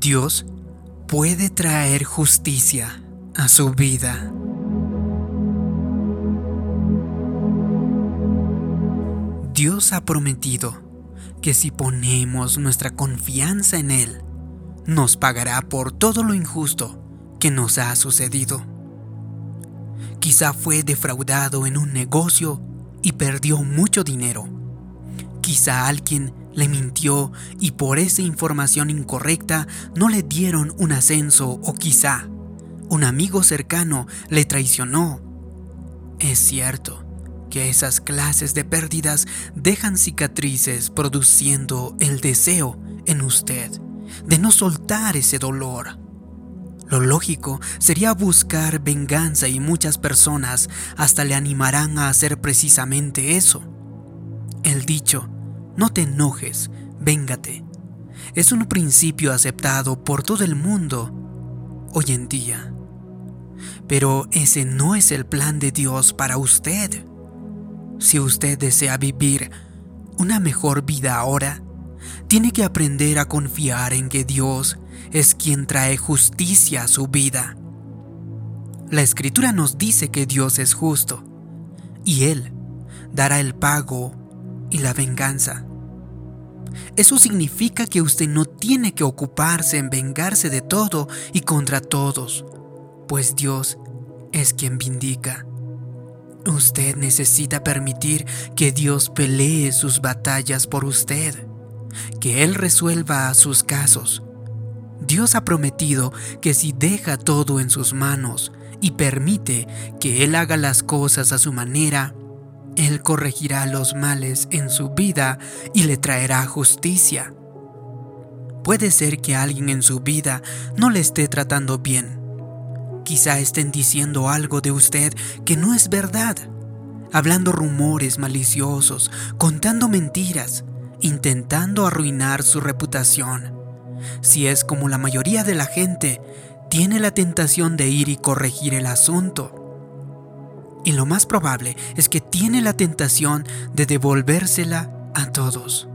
Dios puede traer justicia a su vida. Dios ha prometido que si ponemos nuestra confianza en Él, nos pagará por todo lo injusto que nos ha sucedido. Quizá fue defraudado en un negocio y perdió mucho dinero. Quizá alguien le mintió y por esa información incorrecta no le dieron un ascenso o quizá un amigo cercano le traicionó. Es cierto que esas clases de pérdidas dejan cicatrices produciendo el deseo en usted de no soltar ese dolor. Lo lógico sería buscar venganza y muchas personas hasta le animarán a hacer precisamente eso. El dicho, no te enojes, véngate, es un principio aceptado por todo el mundo hoy en día. Pero ese no es el plan de Dios para usted. Si usted desea vivir una mejor vida ahora, tiene que aprender a confiar en que Dios es quien trae justicia a su vida. La escritura nos dice que Dios es justo y Él dará el pago y la venganza. Eso significa que usted no tiene que ocuparse en vengarse de todo y contra todos, pues Dios es quien vindica. Usted necesita permitir que Dios pelee sus batallas por usted, que Él resuelva sus casos Dios ha prometido que si deja todo en sus manos y permite que Él haga las cosas a su manera, Él corregirá los males en su vida y le traerá justicia. Puede ser que alguien en su vida no le esté tratando bien. Quizá estén diciendo algo de usted que no es verdad, hablando rumores maliciosos, contando mentiras, intentando arruinar su reputación si es como la mayoría de la gente, tiene la tentación de ir y corregir el asunto. Y lo más probable es que tiene la tentación de devolvérsela a todos.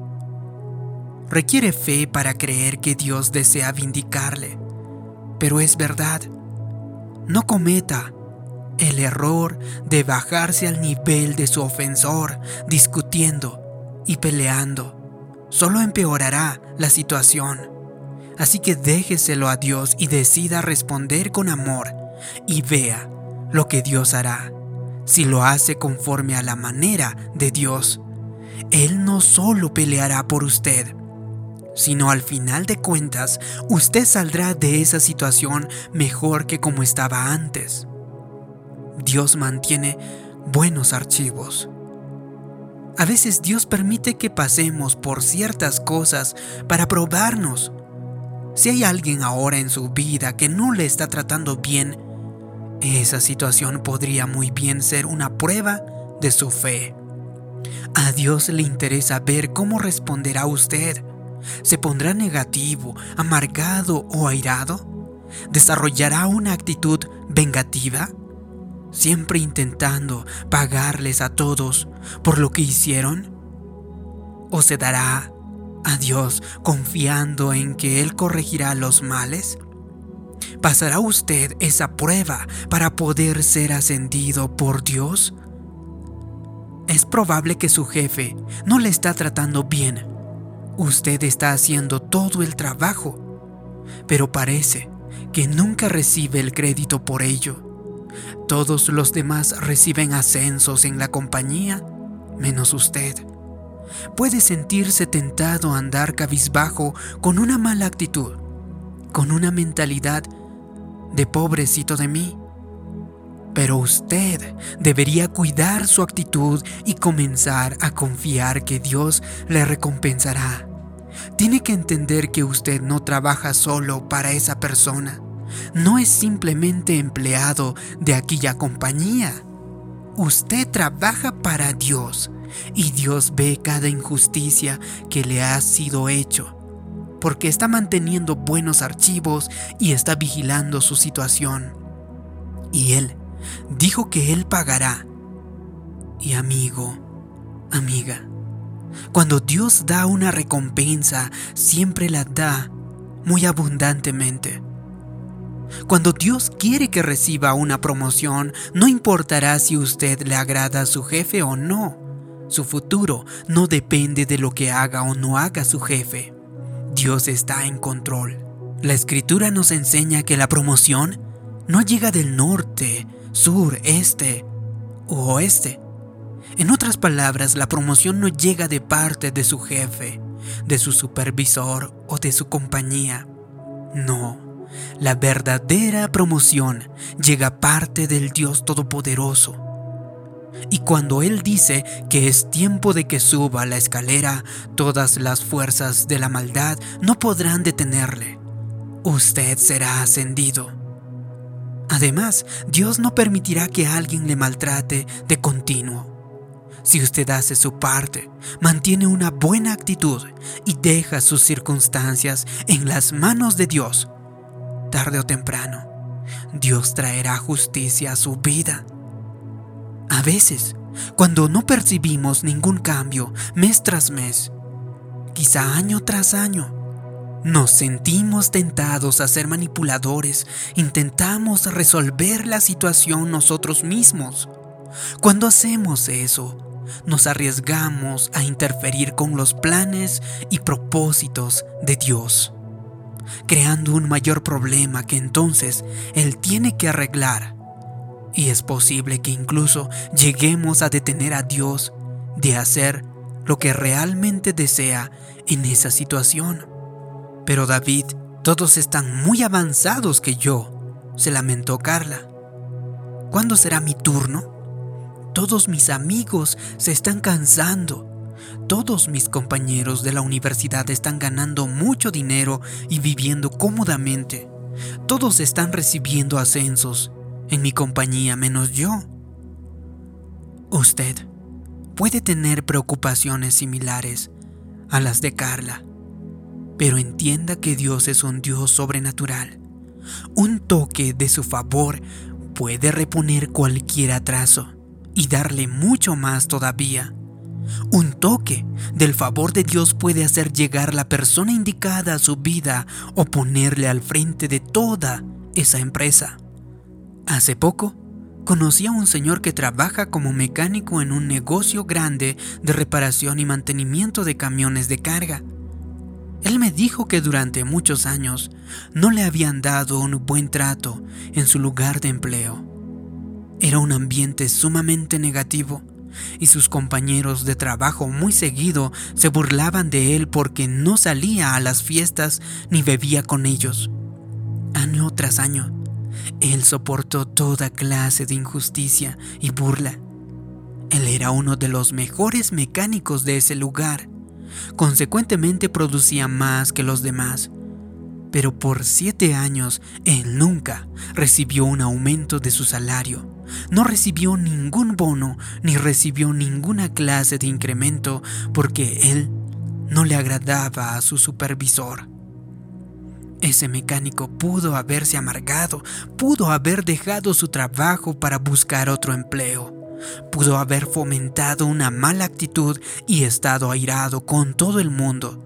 Requiere fe para creer que Dios desea vindicarle, pero es verdad. No cometa el error de bajarse al nivel de su ofensor, discutiendo y peleando. Solo empeorará la situación. Así que déjeselo a Dios y decida responder con amor y vea lo que Dios hará. Si lo hace conforme a la manera de Dios, Él no solo peleará por usted, sino al final de cuentas usted saldrá de esa situación mejor que como estaba antes. Dios mantiene buenos archivos. A veces Dios permite que pasemos por ciertas cosas para probarnos si hay alguien ahora en su vida que no le está tratando bien, esa situación podría muy bien ser una prueba de su fe. A Dios le interesa ver cómo responderá usted. ¿Se pondrá negativo, amargado o airado? ¿Desarrollará una actitud vengativa? ¿Siempre intentando pagarles a todos por lo que hicieron? ¿O se dará a Dios confiando en que Él corregirá los males? ¿Pasará usted esa prueba para poder ser ascendido por Dios? Es probable que su jefe no le está tratando bien. Usted está haciendo todo el trabajo, pero parece que nunca recibe el crédito por ello. Todos los demás reciben ascensos en la compañía, menos usted puede sentirse tentado a andar cabizbajo con una mala actitud, con una mentalidad de pobrecito de mí. Pero usted debería cuidar su actitud y comenzar a confiar que Dios le recompensará. Tiene que entender que usted no trabaja solo para esa persona. No es simplemente empleado de aquella compañía. Usted trabaja para Dios y Dios ve cada injusticia que le ha sido hecho, porque está manteniendo buenos archivos y está vigilando su situación. Y Él dijo que Él pagará. Y amigo, amiga, cuando Dios da una recompensa, siempre la da muy abundantemente. Cuando Dios quiere que reciba una promoción, no importará si usted le agrada a su jefe o no. Su futuro no depende de lo que haga o no haga su jefe. Dios está en control. La escritura nos enseña que la promoción no llega del norte, sur, este u oeste. En otras palabras, la promoción no llega de parte de su jefe, de su supervisor o de su compañía. No, la verdadera promoción llega parte del Dios Todopoderoso. Y cuando Él dice que es tiempo de que suba la escalera, todas las fuerzas de la maldad no podrán detenerle. Usted será ascendido. Además, Dios no permitirá que alguien le maltrate de continuo. Si usted hace su parte, mantiene una buena actitud y deja sus circunstancias en las manos de Dios, tarde o temprano, Dios traerá justicia a su vida. A veces, cuando no percibimos ningún cambio mes tras mes, quizá año tras año, nos sentimos tentados a ser manipuladores, intentamos resolver la situación nosotros mismos. Cuando hacemos eso, nos arriesgamos a interferir con los planes y propósitos de Dios, creando un mayor problema que entonces Él tiene que arreglar. Y es posible que incluso lleguemos a detener a Dios de hacer lo que realmente desea en esa situación. Pero David, todos están muy avanzados que yo, se lamentó Carla. ¿Cuándo será mi turno? Todos mis amigos se están cansando. Todos mis compañeros de la universidad están ganando mucho dinero y viviendo cómodamente. Todos están recibiendo ascensos en mi compañía menos yo. Usted puede tener preocupaciones similares a las de Carla, pero entienda que Dios es un Dios sobrenatural. Un toque de su favor puede reponer cualquier atraso y darle mucho más todavía. Un toque del favor de Dios puede hacer llegar la persona indicada a su vida o ponerle al frente de toda esa empresa. Hace poco, conocí a un señor que trabaja como mecánico en un negocio grande de reparación y mantenimiento de camiones de carga. Él me dijo que durante muchos años no le habían dado un buen trato en su lugar de empleo era un ambiente sumamente negativo y sus compañeros de trabajo muy seguido se burlaban de él porque no salía a las fiestas ni bebía con ellos. Año tras año, él soportó toda clase de injusticia y burla. Él era uno de los mejores mecánicos de ese lugar. Consecuentemente producía más que los demás. Pero por siete años él nunca recibió un aumento de su salario no recibió ningún bono ni recibió ninguna clase de incremento porque él no le agradaba a su supervisor. Ese mecánico pudo haberse amargado, pudo haber dejado su trabajo para buscar otro empleo, pudo haber fomentado una mala actitud y estado airado con todo el mundo,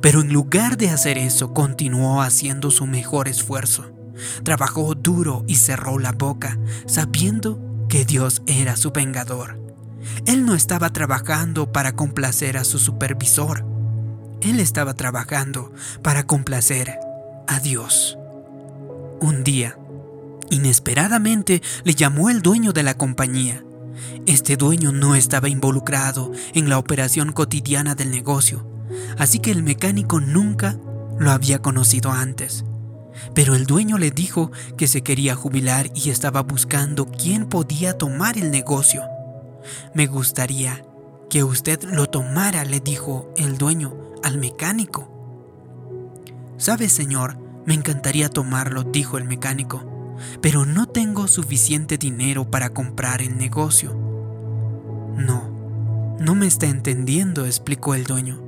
pero en lugar de hacer eso continuó haciendo su mejor esfuerzo. Trabajó duro y cerró la boca, sabiendo que Dios era su vengador. Él no estaba trabajando para complacer a su supervisor. Él estaba trabajando para complacer a Dios. Un día, inesperadamente, le llamó el dueño de la compañía. Este dueño no estaba involucrado en la operación cotidiana del negocio, así que el mecánico nunca lo había conocido antes. Pero el dueño le dijo que se quería jubilar y estaba buscando quién podía tomar el negocio. Me gustaría que usted lo tomara, le dijo el dueño al mecánico. Sabe, señor, me encantaría tomarlo, dijo el mecánico, pero no tengo suficiente dinero para comprar el negocio. No, no me está entendiendo, explicó el dueño.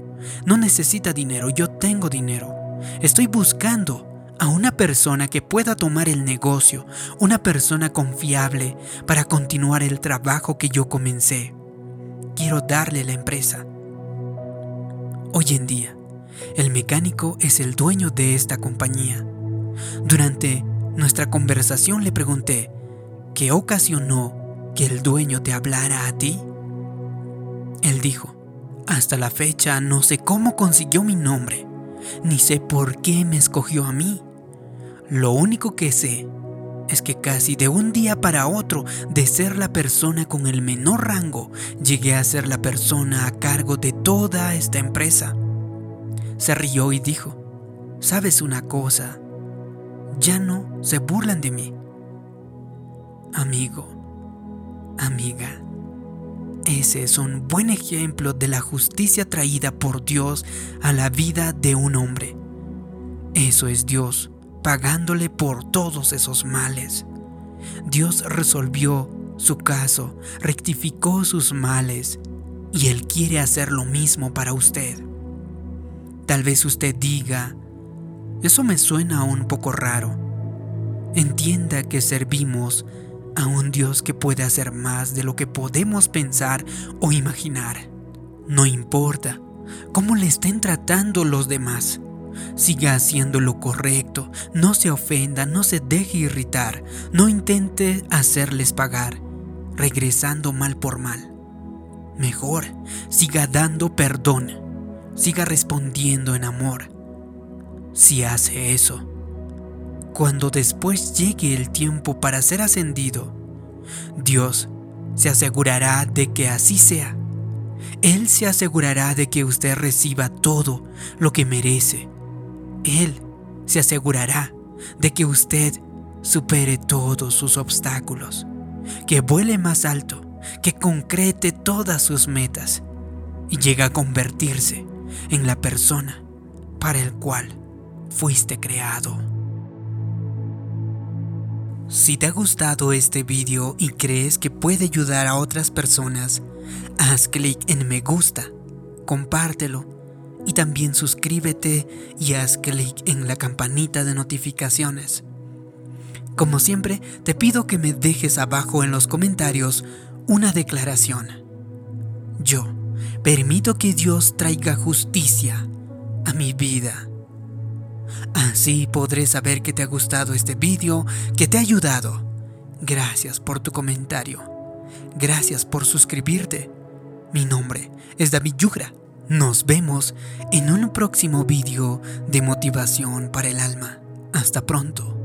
No necesita dinero, yo tengo dinero. Estoy buscando a una persona que pueda tomar el negocio, una persona confiable para continuar el trabajo que yo comencé. Quiero darle la empresa. Hoy en día, El mecánico es el dueño de esta compañía. Durante nuestra conversación le pregunté, ¿qué ocasionó que el dueño te hablara a ti? Él dijo, hasta la fecha no sé cómo consiguió mi nombre, ni sé por qué me escogió a mí. Lo único que sé es que casi de un día para otro, de ser la persona con el menor rango, llegué a ser la persona a cargo de toda esta empresa. Se rió y dijo, ¿sabes una cosa? Ya no se burlan de mí. Amigo, amiga, ese es un buen ejemplo de la justicia traída por Dios a la vida de un hombre. Eso es Dios pagándole por todos esos males. Dios resolvió su caso, rectificó sus males y Él quiere hacer lo mismo para usted. Tal vez usted diga, eso me suena un poco raro. Entienda que servimos a un Dios que puede hacer más de lo que podemos pensar o imaginar. No importa cómo le estén tratando los demás. Siga haciendo lo correcto, no se ofenda, no se deje irritar, no intente hacerles pagar, regresando mal por mal. Mejor, siga dando perdón, siga respondiendo en amor. Si hace eso, cuando después llegue el tiempo para ser ascendido, Dios se asegurará de que así sea. Él se asegurará de que usted reciba todo lo que merece él se asegurará de que usted supere todos sus obstáculos, que vuele más alto, que concrete todas sus metas y llegue a convertirse en la persona para el cual fuiste creado. Si te ha gustado este video y crees que puede ayudar a otras personas, haz clic en me gusta, compártelo y también suscríbete y haz clic en la campanita de notificaciones. Como siempre, te pido que me dejes abajo en los comentarios una declaración. Yo permito que Dios traiga justicia a mi vida. Así podré saber que te ha gustado este vídeo, que te ha ayudado. Gracias por tu comentario. Gracias por suscribirte. Mi nombre es David Yugra nos vemos en un próximo vídeo de motivación para el alma. Hasta pronto.